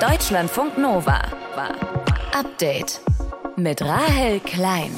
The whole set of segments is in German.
Deutschlandfunk Nova. Update mit Rahel Klein.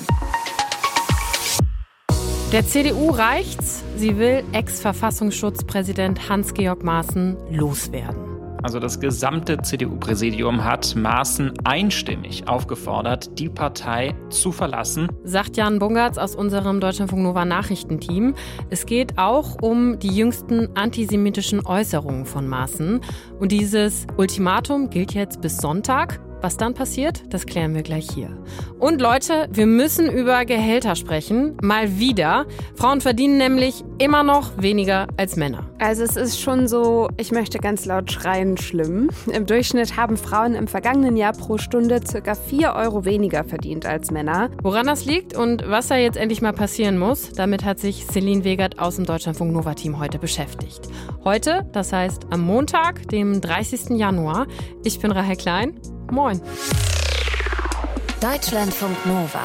Der CDU reicht's. Sie will Ex-Verfassungsschutzpräsident Hans-Georg Maaßen loswerden. Also das gesamte CDU-Präsidium hat Maaßen einstimmig aufgefordert, die Partei zu verlassen. Sagt Jan Bungertz aus unserem Deutschlandfunk Nova Nachrichtenteam. Es geht auch um die jüngsten antisemitischen Äußerungen von Maaßen. Und dieses Ultimatum gilt jetzt bis Sonntag. Was dann passiert, das klären wir gleich hier. Und Leute, wir müssen über Gehälter sprechen. Mal wieder. Frauen verdienen nämlich immer noch weniger als Männer. Also es ist schon so, ich möchte ganz laut schreien, schlimm. Im Durchschnitt haben Frauen im vergangenen Jahr pro Stunde circa 4 Euro weniger verdient als Männer. Woran das liegt und was da jetzt endlich mal passieren muss, damit hat sich Celine Wegert aus dem Deutschlandfunk Nova Team heute beschäftigt. Heute, das heißt am Montag, dem 30. Januar. Ich bin Rahel Klein. Moin. Deutschlandfunk Nova.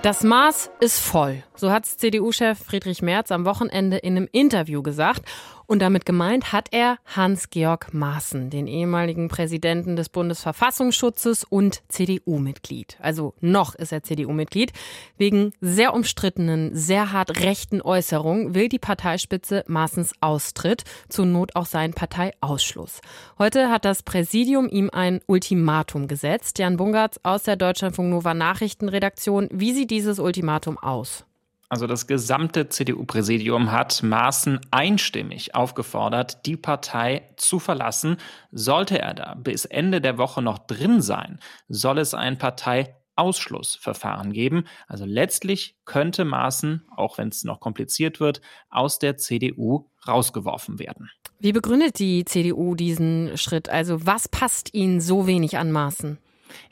Das Maß ist voll. So hat CDU-Chef Friedrich Merz am Wochenende in einem Interview gesagt. Und damit gemeint hat er Hans-Georg Maaßen, den ehemaligen Präsidenten des Bundesverfassungsschutzes und CDU-Mitglied. Also noch ist er CDU-Mitglied. Wegen sehr umstrittenen, sehr hart rechten Äußerungen will die Parteispitze Maaßens Austritt, zur Not auch seinen Parteiausschluss. Heute hat das Präsidium ihm ein Ultimatum gesetzt. Jan Bungartz aus der Deutschlandfunk Nova Nachrichtenredaktion. Wie sieht dieses Ultimatum aus? Also das gesamte CDU-Präsidium hat Maaßen einstimmig aufgefordert, die Partei zu verlassen. Sollte er da bis Ende der Woche noch drin sein, soll es ein Parteiausschlussverfahren geben. Also letztlich könnte Maaßen, auch wenn es noch kompliziert wird, aus der CDU rausgeworfen werden. Wie begründet die CDU diesen Schritt? Also was passt Ihnen so wenig an Maaßen?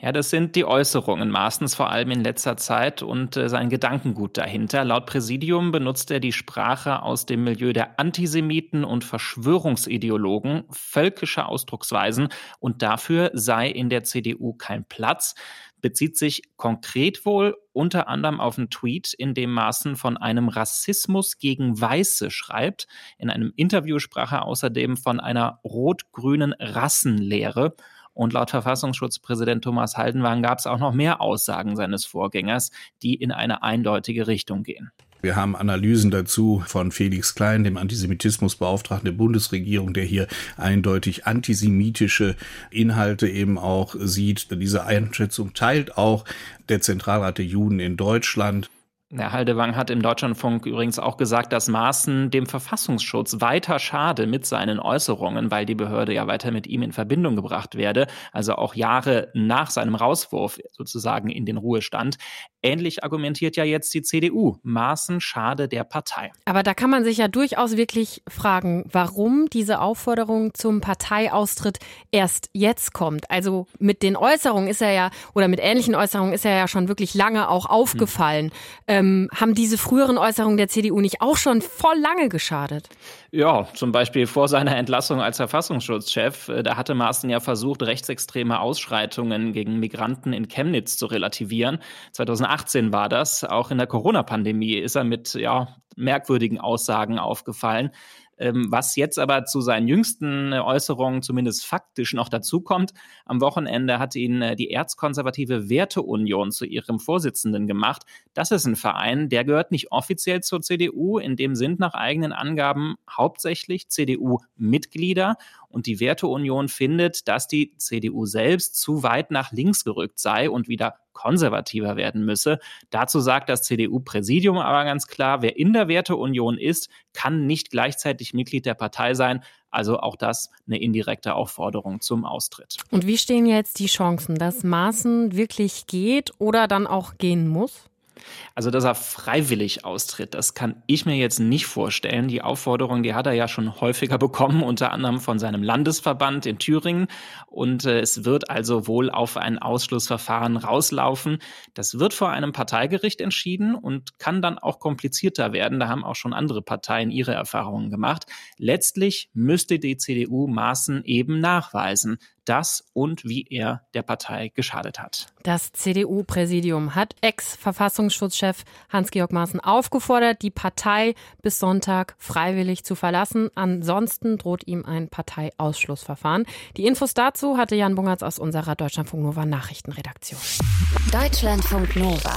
Ja, das sind die Äußerungen Maaßens vor allem in letzter Zeit und äh, sein Gedankengut dahinter. Laut Präsidium benutzt er die Sprache aus dem Milieu der Antisemiten und Verschwörungsideologen, völkische Ausdrucksweisen und dafür sei in der CDU kein Platz bezieht sich konkret wohl unter anderem auf einen Tweet, in dem Maaßen von einem Rassismus gegen Weiße schreibt. In einem Interview sprach er außerdem von einer rot-grünen Rassenlehre. Und laut Verfassungsschutzpräsident Thomas Haldenwang gab es auch noch mehr Aussagen seines Vorgängers, die in eine eindeutige Richtung gehen. Wir haben Analysen dazu von Felix Klein, dem Antisemitismusbeauftragten der Bundesregierung, der hier eindeutig antisemitische Inhalte eben auch sieht. Diese Einschätzung teilt auch der Zentralrat der Juden in Deutschland. Herr Haldewang hat im Deutschlandfunk übrigens auch gesagt, dass Maaßen dem Verfassungsschutz weiter schade mit seinen Äußerungen, weil die Behörde ja weiter mit ihm in Verbindung gebracht werde, also auch Jahre nach seinem Rauswurf sozusagen in den Ruhestand. Ähnlich argumentiert ja jetzt die CDU. Maaßen schade der Partei. Aber da kann man sich ja durchaus wirklich fragen, warum diese Aufforderung zum Parteiaustritt erst jetzt kommt. Also mit den Äußerungen ist er ja, oder mit ähnlichen Äußerungen ist er ja schon wirklich lange auch aufgefallen. Hm. Ähm, haben diese früheren Äußerungen der CDU nicht auch schon voll lange geschadet? Ja, zum Beispiel vor seiner Entlassung als Verfassungsschutzchef. Äh, da hatte Maaßen ja versucht, rechtsextreme Ausschreitungen gegen Migranten in Chemnitz zu relativieren. 2018 war das. Auch in der Corona-Pandemie ist er mit ja, merkwürdigen Aussagen aufgefallen. Ähm, was jetzt aber zu seinen jüngsten Äußerungen zumindest faktisch noch dazukommt. Am Wochenende hat ihn äh, die erzkonservative Werteunion zu ihrem Vorsitzenden gemacht. Das ist ein Verein, der gehört nicht offiziell zur CDU. In dem sind nach eigenen Angaben hauptsächlich CDU-Mitglieder. Und die Werteunion findet, dass die CDU selbst zu weit nach links gerückt sei und wieder konservativer werden müsse. Dazu sagt das CDU-Präsidium aber ganz klar, wer in der Werteunion ist, kann nicht gleichzeitig Mitglied der Partei sein. Also auch das eine indirekte Aufforderung zum Austritt. Und wie stehen jetzt die Chancen, dass Maaßen wirklich geht oder dann auch gehen muss? Also, dass er freiwillig austritt, das kann ich mir jetzt nicht vorstellen. Die Aufforderung, die hat er ja schon häufiger bekommen, unter anderem von seinem Landesverband in Thüringen. Und äh, es wird also wohl auf ein Ausschlussverfahren rauslaufen. Das wird vor einem Parteigericht entschieden und kann dann auch komplizierter werden. Da haben auch schon andere Parteien ihre Erfahrungen gemacht. Letztlich müsste die CDU Maßen eben nachweisen, das und wie er der Partei geschadet hat. Das CDU-Präsidium hat Ex-Verfassungsschutzchef Hans-Georg Maaßen aufgefordert, die Partei bis Sonntag freiwillig zu verlassen. Ansonsten droht ihm ein Parteiausschlussverfahren. Die Infos dazu hatte Jan Bungertz aus unserer Deutschlandfunk Nova Nachrichtenredaktion. Deutschlandfunk Nova.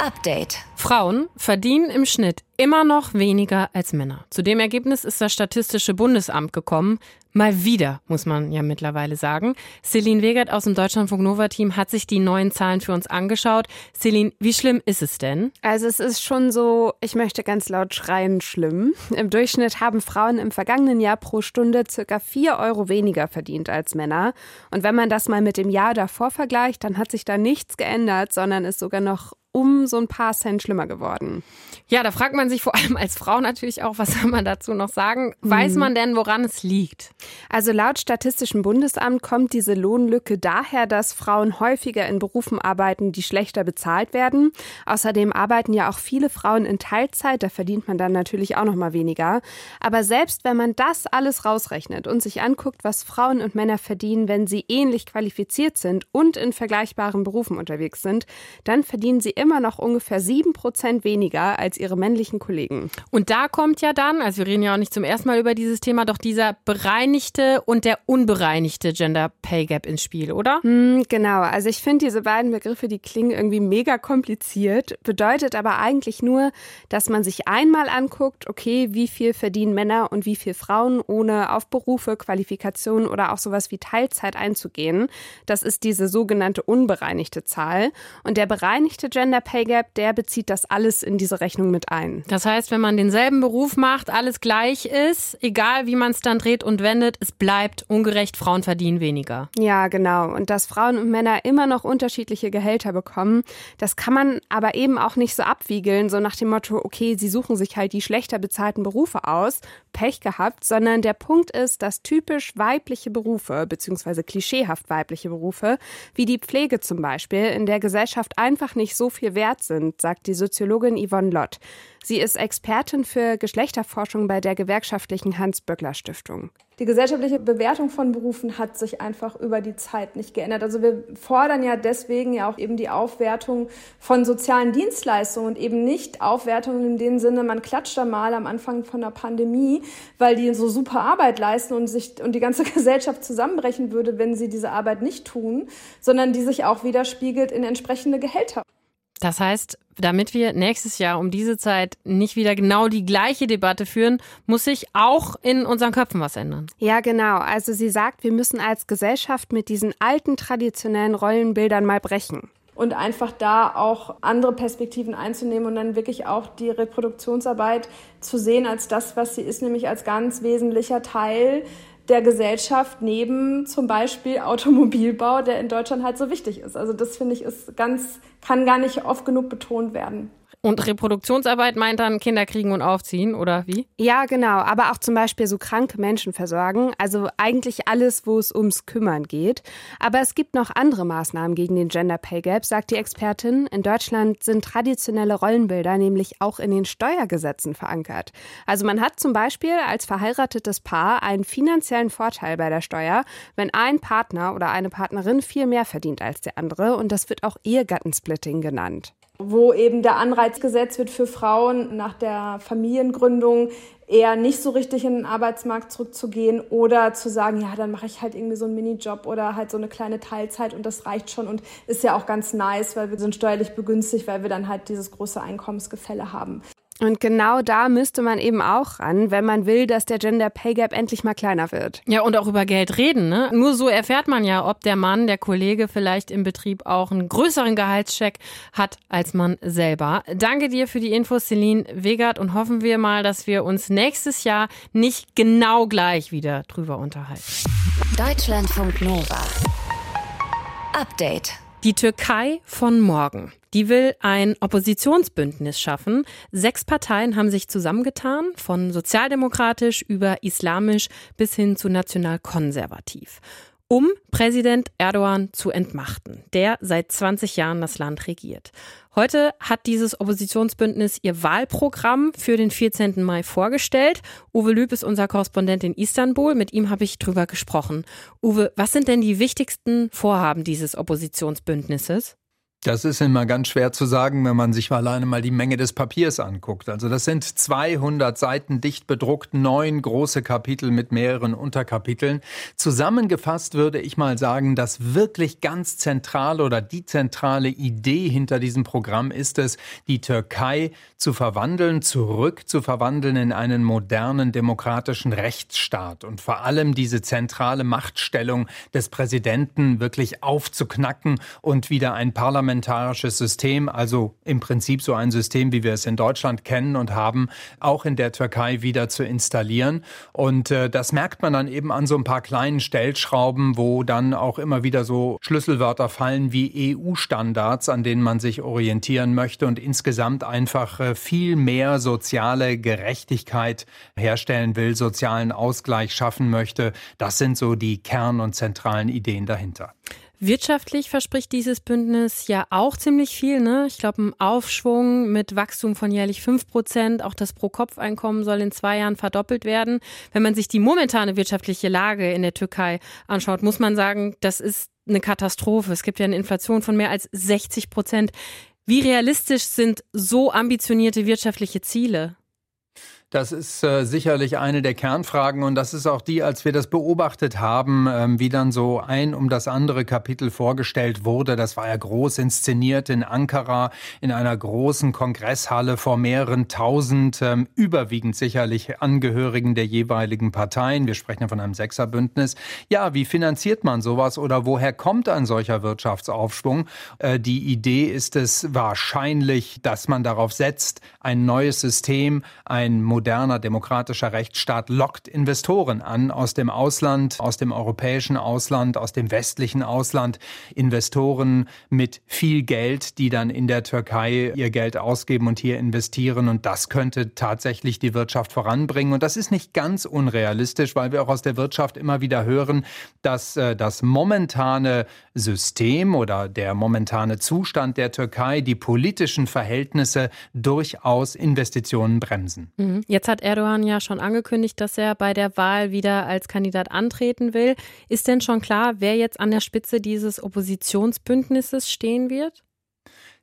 Update. Frauen verdienen im Schnitt immer noch weniger als Männer. Zu dem Ergebnis ist das Statistische Bundesamt gekommen. Mal wieder, muss man ja mittlerweile sagen. Celine Wegert aus dem Deutschlandfunk Nova Team hat sich die neuen Zahlen für uns angeschaut. Celine, wie schlimm ist es denn? Also es ist schon so, ich möchte ganz laut schreien, schlimm. Im Durchschnitt haben Frauen im vergangenen Jahr pro Stunde circa 4 Euro weniger verdient als Männer. Und wenn man das mal mit dem Jahr davor vergleicht, dann hat sich da nichts geändert, sondern ist sogar noch um so ein paar Cent schlimmer geworden. Ja, da fragt man sich vor allem als Frau natürlich auch, was soll man dazu noch sagen? Weiß mhm. man denn, woran es liegt? Also laut Statistischem Bundesamt kommt diese Lohnlücke daher, dass Frauen häufiger in Berufen arbeiten, die schlechter bezahlt werden. Außerdem arbeiten ja auch viele Frauen in Teilzeit, da verdient man dann natürlich auch noch mal weniger. Aber selbst wenn man das alles rausrechnet und sich anguckt, was Frauen und Männer verdienen, wenn sie ähnlich qualifiziert sind und in vergleichbaren Berufen unterwegs sind, dann verdienen sie immer noch ungefähr sieben Prozent weniger als ihre männlichen Kollegen. Und da kommt ja dann, also wir reden ja auch nicht zum ersten Mal über dieses Thema, doch dieser bereinigte und der unbereinigte Gender Pay Gap ins Spiel, oder? Hm, genau, also ich finde diese beiden Begriffe, die klingen irgendwie mega kompliziert, bedeutet aber eigentlich nur, dass man sich einmal anguckt, okay, wie viel verdienen Männer und wie viel Frauen, ohne auf Berufe, Qualifikationen oder auch sowas wie Teilzeit einzugehen. Das ist diese sogenannte unbereinigte Zahl. Und der bereinigte Gender Pay Gap, der bezieht das alles in diese Rechnung mit ein. Das heißt, wenn man denselben Beruf macht, alles gleich ist, egal wie man es dann dreht und wendet, es bleibt ungerecht, Frauen verdienen weniger. Ja, genau. Und dass Frauen und Männer immer noch unterschiedliche Gehälter bekommen, das kann man aber eben auch nicht so abwiegeln, so nach dem Motto, okay, sie suchen sich halt die schlechter bezahlten Berufe aus, Pech gehabt, sondern der Punkt ist, dass typisch weibliche Berufe, beziehungsweise klischeehaft weibliche Berufe, wie die Pflege zum Beispiel, in der Gesellschaft einfach nicht so viel wert sind, sagt die Soziologin Yvonne Lott. Sie ist Expertin für Geschlechterforschung bei der gewerkschaftlichen Hans-Böckler-Stiftung. Die gesellschaftliche Bewertung von Berufen hat sich einfach über die Zeit nicht geändert. Also wir fordern ja deswegen ja auch eben die Aufwertung von sozialen Dienstleistungen und eben nicht Aufwertung in dem Sinne, man klatscht da mal am Anfang von der Pandemie, weil die so super Arbeit leisten und sich und die ganze Gesellschaft zusammenbrechen würde, wenn sie diese Arbeit nicht tun, sondern die sich auch widerspiegelt in entsprechende Gehälter. Das heißt, damit wir nächstes Jahr um diese Zeit nicht wieder genau die gleiche Debatte führen, muss sich auch in unseren Köpfen was ändern. Ja, genau. Also sie sagt, wir müssen als Gesellschaft mit diesen alten traditionellen Rollenbildern mal brechen und einfach da auch andere Perspektiven einzunehmen und dann wirklich auch die Reproduktionsarbeit zu sehen als das, was sie ist, nämlich als ganz wesentlicher Teil der Gesellschaft neben zum Beispiel Automobilbau, der in Deutschland halt so wichtig ist. Also das finde ich ist ganz, kann gar nicht oft genug betont werden. Und Reproduktionsarbeit meint dann Kinder kriegen und aufziehen, oder wie? Ja, genau. Aber auch zum Beispiel so kranke Menschen versorgen. Also eigentlich alles, wo es ums Kümmern geht. Aber es gibt noch andere Maßnahmen gegen den Gender Pay Gap, sagt die Expertin. In Deutschland sind traditionelle Rollenbilder nämlich auch in den Steuergesetzen verankert. Also man hat zum Beispiel als verheiratetes Paar einen finanziellen Vorteil bei der Steuer, wenn ein Partner oder eine Partnerin viel mehr verdient als der andere. Und das wird auch Ehegattensplitting genannt wo eben der Anreiz gesetzt wird für Frauen nach der Familiengründung eher nicht so richtig in den Arbeitsmarkt zurückzugehen oder zu sagen, ja, dann mache ich halt irgendwie so einen Minijob oder halt so eine kleine Teilzeit und das reicht schon und ist ja auch ganz nice, weil wir sind steuerlich begünstigt, weil wir dann halt dieses große Einkommensgefälle haben. Und genau da müsste man eben auch ran, wenn man will, dass der Gender Pay Gap endlich mal kleiner wird. Ja, und auch über Geld reden. Ne? Nur so erfährt man ja, ob der Mann, der Kollege vielleicht im Betrieb auch einen größeren Gehaltscheck hat als man selber. Danke dir für die Infos, Celine Wegert, und hoffen wir mal, dass wir uns nächstes Jahr nicht genau gleich wieder drüber unterhalten. Deutschlandfunk Nova. Update. Die Türkei von morgen. Die will ein Oppositionsbündnis schaffen. Sechs Parteien haben sich zusammengetan, von sozialdemokratisch über islamisch bis hin zu nationalkonservativ. Um Präsident Erdogan zu entmachten, der seit 20 Jahren das Land regiert. Heute hat dieses Oppositionsbündnis ihr Wahlprogramm für den 14. Mai vorgestellt. Uwe Lüb ist unser Korrespondent in Istanbul. Mit ihm habe ich drüber gesprochen. Uwe, was sind denn die wichtigsten Vorhaben dieses Oppositionsbündnisses? Das ist immer ganz schwer zu sagen, wenn man sich alleine mal die Menge des Papiers anguckt. Also das sind 200 Seiten dicht bedruckt, neun große Kapitel mit mehreren Unterkapiteln. Zusammengefasst würde ich mal sagen, das wirklich ganz zentrale oder die zentrale Idee hinter diesem Programm ist es, die Türkei zu verwandeln, zurück zu verwandeln in einen modernen demokratischen Rechtsstaat und vor allem diese zentrale Machtstellung des Präsidenten wirklich aufzuknacken und wieder ein Parlament parlamentarisches System, also im Prinzip so ein System, wie wir es in Deutschland kennen und haben, auch in der Türkei wieder zu installieren. Und äh, das merkt man dann eben an so ein paar kleinen Stellschrauben, wo dann auch immer wieder so Schlüsselwörter fallen wie EU-Standards, an denen man sich orientieren möchte und insgesamt einfach äh, viel mehr soziale Gerechtigkeit herstellen will, sozialen Ausgleich schaffen möchte. Das sind so die Kern- und zentralen Ideen dahinter. Wirtschaftlich verspricht dieses Bündnis ja auch ziemlich viel. Ne? Ich glaube, ein Aufschwung mit Wachstum von jährlich 5 Prozent. Auch das Pro-Kopf-Einkommen soll in zwei Jahren verdoppelt werden. Wenn man sich die momentane wirtschaftliche Lage in der Türkei anschaut, muss man sagen, das ist eine Katastrophe. Es gibt ja eine Inflation von mehr als 60 Prozent. Wie realistisch sind so ambitionierte wirtschaftliche Ziele? Das ist äh, sicherlich eine der Kernfragen und das ist auch die, als wir das beobachtet haben, ähm, wie dann so ein um das andere Kapitel vorgestellt wurde. Das war ja groß inszeniert in Ankara in einer großen Kongresshalle vor mehreren tausend, ähm, überwiegend sicherlich Angehörigen der jeweiligen Parteien. Wir sprechen ja von einem Sechserbündnis. Ja, wie finanziert man sowas oder woher kommt ein solcher Wirtschaftsaufschwung? Äh, die Idee ist es wahrscheinlich, dass man darauf setzt, ein neues System, ein moderner demokratischer Rechtsstaat lockt Investoren an aus dem Ausland, aus dem europäischen Ausland, aus dem westlichen Ausland. Investoren mit viel Geld, die dann in der Türkei ihr Geld ausgeben und hier investieren. Und das könnte tatsächlich die Wirtschaft voranbringen. Und das ist nicht ganz unrealistisch, weil wir auch aus der Wirtschaft immer wieder hören, dass äh, das momentane System oder der momentane Zustand der Türkei die politischen Verhältnisse durchaus Investitionen bremsen. Mhm. Jetzt hat Erdogan ja schon angekündigt, dass er bei der Wahl wieder als Kandidat antreten will. Ist denn schon klar, wer jetzt an der Spitze dieses Oppositionsbündnisses stehen wird?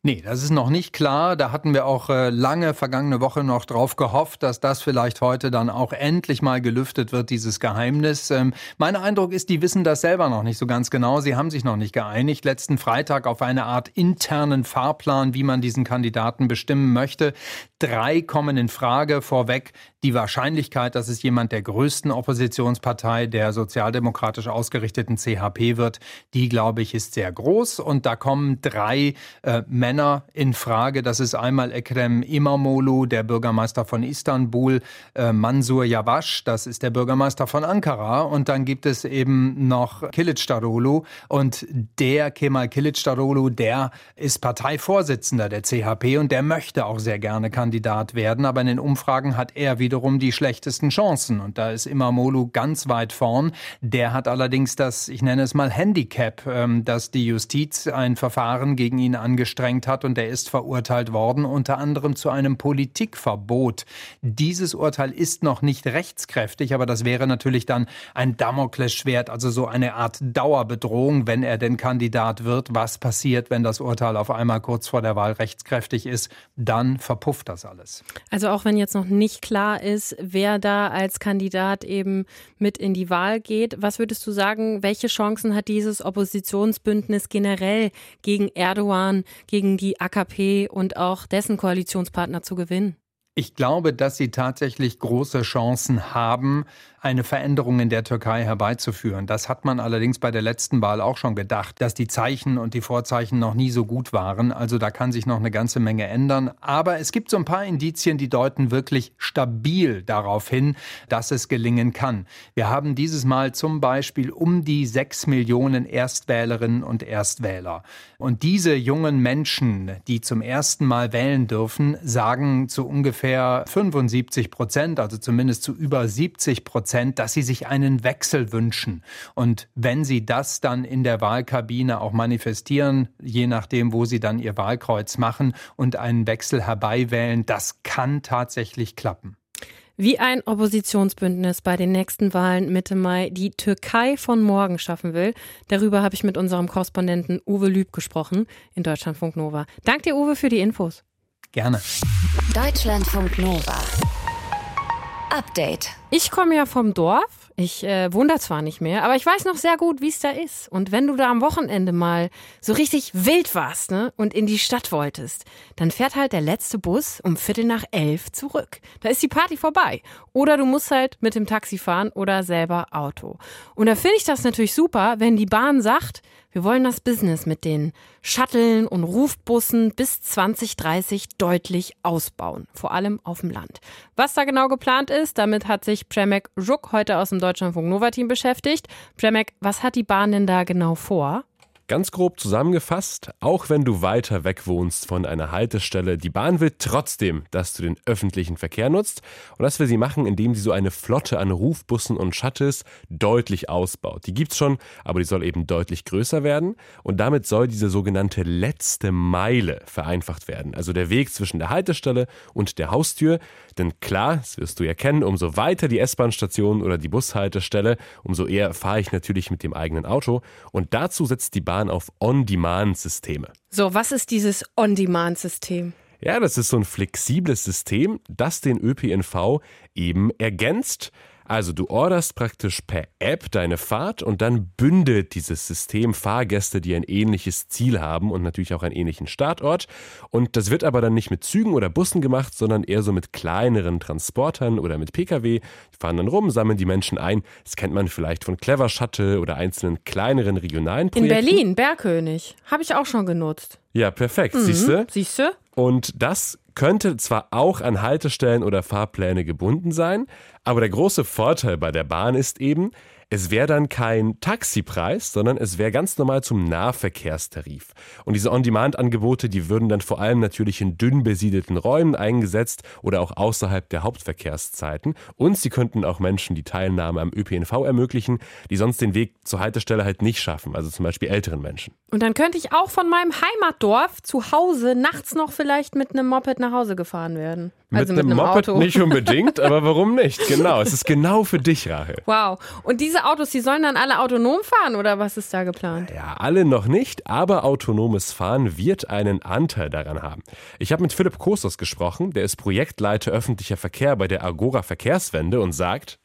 Nee, das ist noch nicht klar. Da hatten wir auch äh, lange vergangene Woche noch drauf gehofft, dass das vielleicht heute dann auch endlich mal gelüftet wird, dieses Geheimnis. Ähm, mein Eindruck ist, die wissen das selber noch nicht so ganz genau. Sie haben sich noch nicht geeinigt. Letzten Freitag auf eine Art internen Fahrplan, wie man diesen Kandidaten bestimmen möchte. Drei kommen in Frage. Vorweg die Wahrscheinlichkeit, dass es jemand der größten Oppositionspartei, der sozialdemokratisch ausgerichteten CHP wird, die, glaube ich, ist sehr groß. Und da kommen drei äh, Männer in Frage. Das ist einmal Ekrem Imamoglu, der Bürgermeister von Istanbul, äh, Mansur Yavaş, das ist der Bürgermeister von Ankara. Und dann gibt es eben noch Kilicdaroglu. Und der Kemal Kilicdaroglu, der ist Parteivorsitzender der CHP und der möchte auch sehr gerne Kandidat werden. Aber in den Umfragen hat er wiederum die schlechtesten Chancen. Und da ist Imamoglu ganz weit vorn. Der hat allerdings das, ich nenne es mal Handicap, ähm, dass die Justiz ein Verfahren gegen ihn angestrengt hat und er ist verurteilt worden, unter anderem zu einem Politikverbot. Dieses Urteil ist noch nicht rechtskräftig, aber das wäre natürlich dann ein Damoklesschwert, also so eine Art Dauerbedrohung, wenn er denn Kandidat wird. Was passiert, wenn das Urteil auf einmal kurz vor der Wahl rechtskräftig ist? Dann verpufft das alles. Also auch wenn jetzt noch nicht klar ist, wer da als Kandidat eben mit in die Wahl geht, was würdest du sagen, welche Chancen hat dieses Oppositionsbündnis generell gegen Erdogan, gegen die AKP und auch dessen Koalitionspartner zu gewinnen? Ich glaube, dass sie tatsächlich große Chancen haben, eine Veränderung in der Türkei herbeizuführen. Das hat man allerdings bei der letzten Wahl auch schon gedacht, dass die Zeichen und die Vorzeichen noch nie so gut waren. Also da kann sich noch eine ganze Menge ändern. Aber es gibt so ein paar Indizien, die deuten wirklich stabil darauf hin, dass es gelingen kann. Wir haben dieses Mal zum Beispiel um die sechs Millionen Erstwählerinnen und Erstwähler. Und diese jungen Menschen, die zum ersten Mal wählen dürfen, sagen zu ungefähr ungefähr 75 Prozent, also zumindest zu über 70 Prozent, dass sie sich einen Wechsel wünschen. Und wenn sie das dann in der Wahlkabine auch manifestieren, je nachdem, wo sie dann ihr Wahlkreuz machen und einen Wechsel herbeiwählen, das kann tatsächlich klappen wie ein Oppositionsbündnis bei den nächsten Wahlen Mitte Mai die Türkei von morgen schaffen will. Darüber habe ich mit unserem Korrespondenten Uwe Lüb gesprochen in Deutschlandfunk Nova. Dank dir, Uwe, für die Infos. Gerne. Deutschlandfunk Nova. Update. Ich komme ja vom Dorf. Ich äh, wohne da zwar nicht mehr, aber ich weiß noch sehr gut, wie es da ist. Und wenn du da am Wochenende mal so richtig wild warst ne, und in die Stadt wolltest, dann fährt halt der letzte Bus um Viertel nach elf zurück. Da ist die Party vorbei. Oder du musst halt mit dem Taxi fahren oder selber Auto. Und da finde ich das natürlich super, wenn die Bahn sagt, wir wollen das Business mit den Shuttlen und Rufbussen bis 2030 deutlich ausbauen, vor allem auf dem Land. Was da genau geplant ist, damit hat sich Przemek Żuk heute aus dem Deutschlandfunk Nova Team beschäftigt. Przemek, was hat die Bahn denn da genau vor? Ganz grob zusammengefasst, auch wenn du weiter weg wohnst von einer Haltestelle, die Bahn will trotzdem, dass du den öffentlichen Verkehr nutzt. Und das will sie machen, indem sie so eine Flotte an Rufbussen und Shuttles deutlich ausbaut. Die gibt's schon, aber die soll eben deutlich größer werden. Und damit soll diese sogenannte letzte Meile vereinfacht werden. Also der Weg zwischen der Haltestelle und der Haustür. Denn klar, das wirst du ja kennen, umso weiter die S-Bahn-Station oder die Bushaltestelle, umso eher fahre ich natürlich mit dem eigenen Auto. Und dazu setzt die Bahn Bahn auf On-Demand-Systeme. So, was ist dieses On-Demand-System? Ja, das ist so ein flexibles System, das den ÖPNV eben ergänzt. Also du orderst praktisch per App deine Fahrt und dann bündelt dieses System Fahrgäste, die ein ähnliches Ziel haben und natürlich auch einen ähnlichen Startort. Und das wird aber dann nicht mit Zügen oder Bussen gemacht, sondern eher so mit kleineren Transportern oder mit Pkw. Die fahren dann rum, sammeln die Menschen ein. Das kennt man vielleicht von Clever Shuttle oder einzelnen kleineren regionalen Projekten. In Berlin, Bergkönig. Habe ich auch schon genutzt. Ja, perfekt. Mhm. Siehst du? Siehst du? Und das könnte zwar auch an Haltestellen oder Fahrpläne gebunden sein, aber der große Vorteil bei der Bahn ist eben, es wäre dann kein Taxipreis, sondern es wäre ganz normal zum Nahverkehrstarif. Und diese On-Demand-Angebote, die würden dann vor allem natürlich in dünn besiedelten Räumen eingesetzt oder auch außerhalb der Hauptverkehrszeiten. Und sie könnten auch Menschen die Teilnahme am ÖPNV ermöglichen, die sonst den Weg zur Haltestelle halt nicht schaffen, also zum Beispiel älteren Menschen. Und dann könnte ich auch von meinem Heimatdorf zu Hause nachts noch vielleicht mit einem Moped nach Hause gefahren werden. Also mit, mit einem, einem Moped Auto. nicht unbedingt, aber warum nicht? Genau, es ist genau für dich, Rahel. Wow. Und diese Autos, die sollen dann alle autonom fahren oder was ist da geplant? Ja, alle noch nicht, aber autonomes Fahren wird einen Anteil daran haben. Ich habe mit Philipp Kostos gesprochen, der ist Projektleiter öffentlicher Verkehr bei der Agora Verkehrswende und sagt,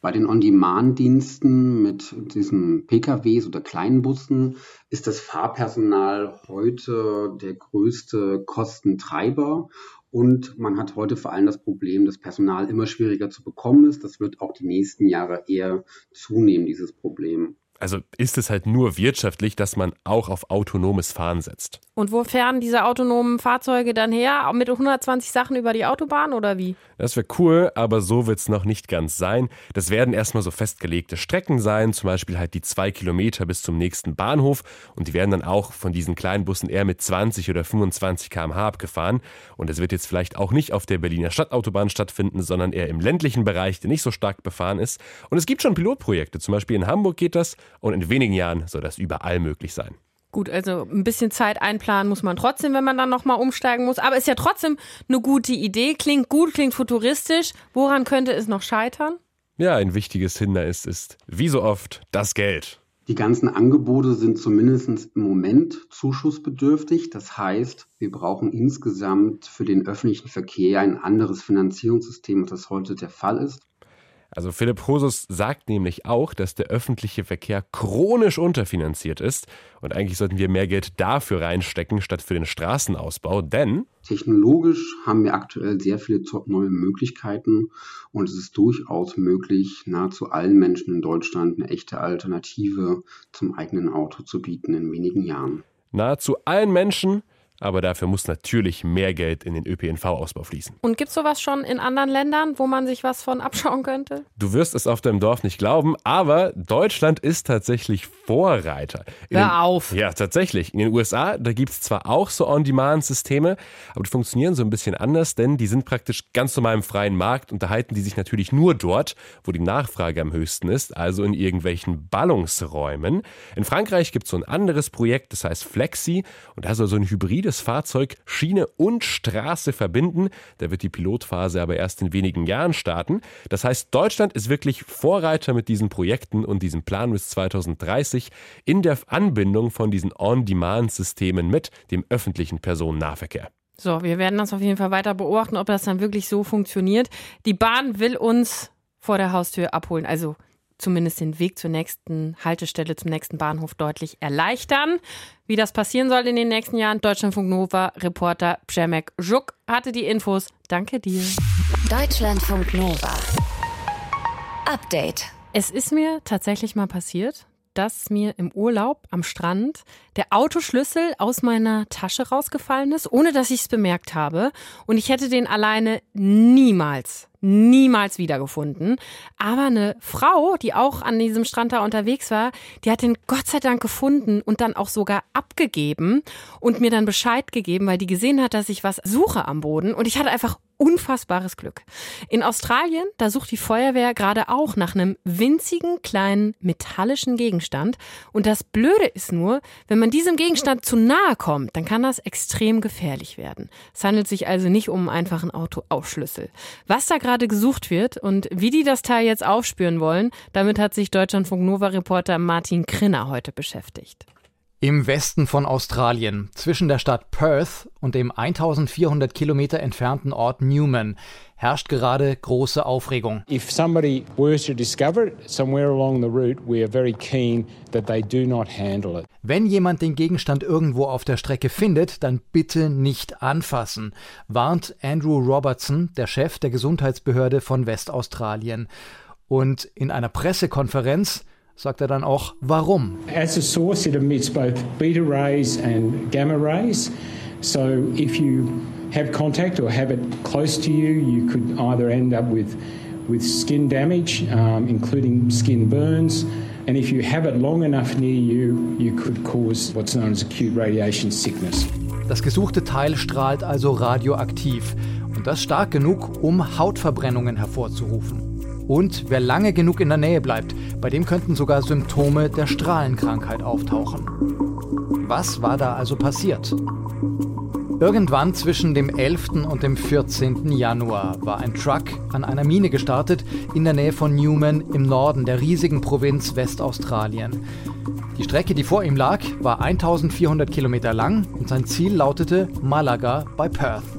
bei den On-Demand-Diensten mit diesen PKWs oder kleinen Bussen ist das Fahrpersonal heute der größte Kostentreiber und man hat heute vor allem das Problem, dass Personal immer schwieriger zu bekommen ist. Das wird auch die nächsten Jahre eher zunehmen, dieses Problem also ist es halt nur wirtschaftlich, dass man auch auf autonomes Fahren setzt. Und wo fahren diese autonomen Fahrzeuge dann her? Mit 120 Sachen über die Autobahn oder wie? Das wäre cool, aber so wird es noch nicht ganz sein. Das werden erstmal so festgelegte Strecken sein, zum Beispiel halt die zwei Kilometer bis zum nächsten Bahnhof. Und die werden dann auch von diesen kleinen Bussen eher mit 20 oder 25 km/h abgefahren. Und das wird jetzt vielleicht auch nicht auf der Berliner Stadtautobahn stattfinden, sondern eher im ländlichen Bereich, der nicht so stark befahren ist. Und es gibt schon Pilotprojekte. Zum Beispiel in Hamburg geht das und in wenigen Jahren soll das überall möglich sein. Gut, also ein bisschen Zeit einplanen muss man trotzdem, wenn man dann nochmal umsteigen muss. Aber ist ja trotzdem eine gute Idee. Klingt gut, klingt futuristisch. Woran könnte es noch scheitern? Ja, ein wichtiges Hindernis ist, wie so oft, das Geld. Die ganzen Angebote sind zumindest im Moment zuschussbedürftig. Das heißt, wir brauchen insgesamt für den öffentlichen Verkehr ein anderes Finanzierungssystem, als das heute der Fall ist. Also Philipp Hosus sagt nämlich auch, dass der öffentliche Verkehr chronisch unterfinanziert ist und eigentlich sollten wir mehr Geld dafür reinstecken statt für den Straßenausbau, denn technologisch haben wir aktuell sehr viele neue Möglichkeiten und es ist durchaus möglich, nahezu allen Menschen in Deutschland eine echte Alternative zum eigenen Auto zu bieten in wenigen Jahren. Nahezu allen Menschen aber dafür muss natürlich mehr Geld in den ÖPNV-Ausbau fließen. Und gibt es sowas schon in anderen Ländern, wo man sich was von abschauen könnte? Du wirst es auf deinem Dorf nicht glauben, aber Deutschland ist tatsächlich Vorreiter. In Hör den, auf! Ja, tatsächlich. In den USA, da gibt es zwar auch so On-Demand-Systeme, aber die funktionieren so ein bisschen anders, denn die sind praktisch ganz normal im freien Markt und da halten die sich natürlich nur dort, wo die Nachfrage am höchsten ist, also in irgendwelchen Ballungsräumen. In Frankreich gibt es so ein anderes Projekt, das heißt Flexi und da soll so ein hybrides Fahrzeug Schiene und Straße verbinden. Da wird die Pilotphase aber erst in wenigen Jahren starten. Das heißt, Deutschland ist wirklich Vorreiter mit diesen Projekten und diesem Plan bis 2030 in der Anbindung von diesen On-Demand-Systemen mit dem öffentlichen Personennahverkehr. So, wir werden das auf jeden Fall weiter beobachten, ob das dann wirklich so funktioniert. Die Bahn will uns vor der Haustür abholen, also zumindest den Weg zur nächsten Haltestelle, zum nächsten Bahnhof deutlich erleichtern. Wie das passieren soll in den nächsten Jahren, Deutschlandfunk Nova Reporter Przemek Juk hatte die Infos. Danke dir. Deutschlandfunk Nova. Update. Es ist mir tatsächlich mal passiert, dass mir im Urlaub am Strand der Autoschlüssel aus meiner Tasche rausgefallen ist, ohne dass ich es bemerkt habe. Und ich hätte den alleine niemals, niemals wiedergefunden. Aber eine Frau, die auch an diesem Strand da unterwegs war, die hat den Gott sei Dank gefunden und dann auch sogar abgegeben und mir dann Bescheid gegeben, weil die gesehen hat, dass ich was suche am Boden. Und ich hatte einfach unfassbares Glück. In Australien, da sucht die Feuerwehr gerade auch nach einem winzigen kleinen metallischen Gegenstand. Und das Blöde ist nur, wenn man diesem Gegenstand zu nahe kommt, dann kann das extrem gefährlich werden. Es handelt sich also nicht um einen einfachen Autoaufschlüssel. Was da gerade gesucht wird und wie die das Teil jetzt aufspüren wollen, damit hat sich Deutschlandfunk Nova Reporter Martin Krinner heute beschäftigt. Im Westen von Australien, zwischen der Stadt Perth und dem 1400 Kilometer entfernten Ort Newman, herrscht gerade große Aufregung. If somebody were to discover it somewhere along the route, we are very keen that they do not handle it. Wenn jemand den Gegenstand irgendwo auf der Strecke findet, dann bitte nicht anfassen, warnt Andrew Robertson, der Chef der Gesundheitsbehörde von Westaustralien. Und in einer Pressekonferenz sagt er dann auch, warum. As a source it emits both beta rays and gamma rays. So if you have contact or have it close to you, you could either end up with with skin damage, um, including skin burns. And if you have it long enough near you, you could cause what's known as acute radiation sickness. Das gesuchte Teil strahlt also radioaktiv und das stark genug, um Hautverbrennungen hervorzurufen. Und wer lange genug in der Nähe bleibt, bei dem könnten sogar Symptome der Strahlenkrankheit auftauchen. Was war da also passiert? Irgendwann zwischen dem 11. und dem 14. Januar war ein Truck an einer Mine gestartet in der Nähe von Newman im Norden der riesigen Provinz Westaustralien. Die Strecke, die vor ihm lag, war 1400 Kilometer lang und sein Ziel lautete Malaga bei Perth.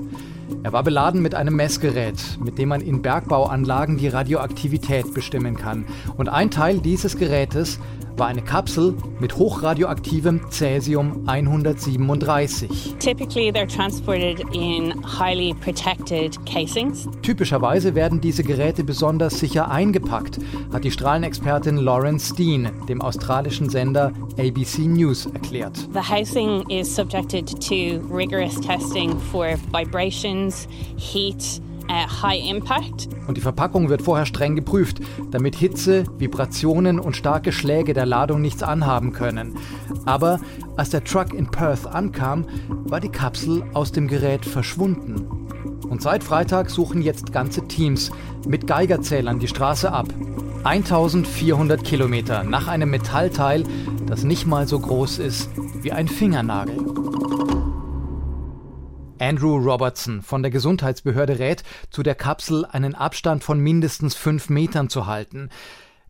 Er war beladen mit einem Messgerät, mit dem man in Bergbauanlagen die Radioaktivität bestimmen kann. Und ein Teil dieses Gerätes war eine Kapsel mit hochradioaktivem Cäsium 137. Typically they're transported in highly protected casings. Typischerweise werden diese Geräte besonders sicher eingepackt, hat die Strahlenexpertin Lauren Steen dem australischen Sender ABC News erklärt. The housing is subjected to rigorous testing for vibrations, heat, high impact. Und die Verpackung wird vorher streng geprüft, damit Hitze, Vibrationen und starke Schläge der Ladung nichts anhaben können. Aber als der Truck in Perth ankam, war die Kapsel aus dem Gerät verschwunden. Und seit Freitag suchen jetzt ganze Teams mit Geigerzählern die Straße ab. 1400 Kilometer nach einem Metallteil, das nicht mal so groß ist wie ein Fingernagel. Andrew Robertson von der Gesundheitsbehörde rät, zu der Kapsel einen Abstand von mindestens fünf Metern zu halten.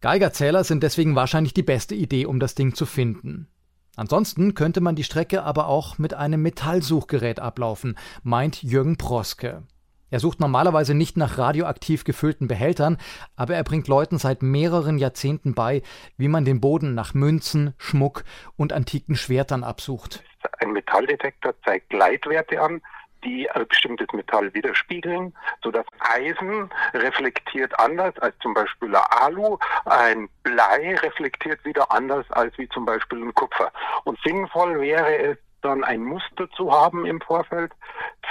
Geigerzähler sind deswegen wahrscheinlich die beste Idee, um das Ding zu finden. Ansonsten könnte man die Strecke aber auch mit einem Metallsuchgerät ablaufen, meint Jürgen Proske. Er sucht normalerweise nicht nach radioaktiv gefüllten Behältern, aber er bringt Leuten seit mehreren Jahrzehnten bei, wie man den Boden nach Münzen, Schmuck und antiken Schwertern absucht. Ein Metalldetektor zeigt Leitwerte an, die ein bestimmtes Metall widerspiegeln, sodass Eisen reflektiert anders als zum Beispiel Alu, ein Blei reflektiert wieder anders als wie zum Beispiel ein Kupfer. Und sinnvoll wäre es, dann ein Muster zu haben im Vorfeld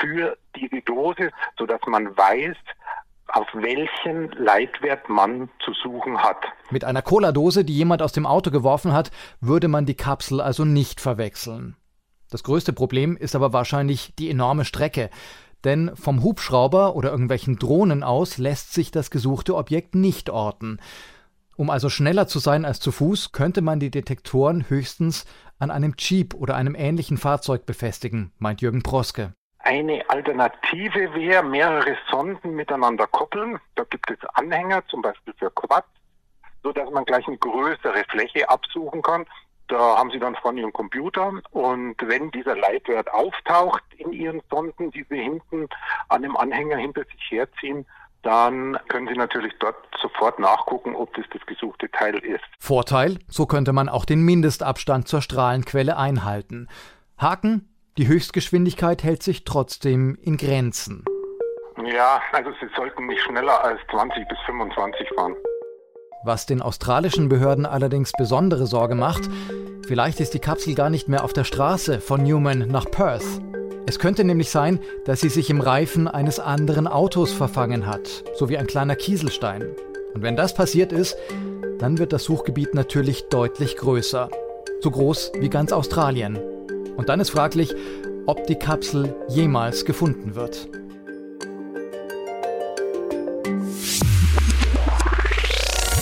für diese Dose, sodass man weiß, auf welchen Leitwert man zu suchen hat. Mit einer Cola-Dose, die jemand aus dem Auto geworfen hat, würde man die Kapsel also nicht verwechseln. Das größte Problem ist aber wahrscheinlich die enorme Strecke. Denn vom Hubschrauber oder irgendwelchen Drohnen aus lässt sich das gesuchte Objekt nicht orten. Um also schneller zu sein als zu Fuß, könnte man die Detektoren höchstens an einem Jeep oder einem ähnlichen Fahrzeug befestigen, meint Jürgen Proske. Eine Alternative wäre, mehrere Sonden miteinander koppeln. Da gibt es Anhänger, zum Beispiel für Quad, sodass man gleich eine größere Fläche absuchen kann. Da haben Sie dann von Ihrem Computer und wenn dieser Leitwert auftaucht in Ihren Sonden, die Sie hinten an dem Anhänger hinter sich herziehen, dann können Sie natürlich dort sofort nachgucken, ob das das gesuchte Teil ist. Vorteil, so könnte man auch den Mindestabstand zur Strahlenquelle einhalten. Haken, die Höchstgeschwindigkeit hält sich trotzdem in Grenzen. Ja, also Sie sollten nicht schneller als 20 bis 25 fahren. Was den australischen Behörden allerdings besondere Sorge macht, vielleicht ist die Kapsel gar nicht mehr auf der Straße von Newman nach Perth. Es könnte nämlich sein, dass sie sich im Reifen eines anderen Autos verfangen hat, so wie ein kleiner Kieselstein. Und wenn das passiert ist, dann wird das Suchgebiet natürlich deutlich größer. So groß wie ganz Australien. Und dann ist fraglich, ob die Kapsel jemals gefunden wird.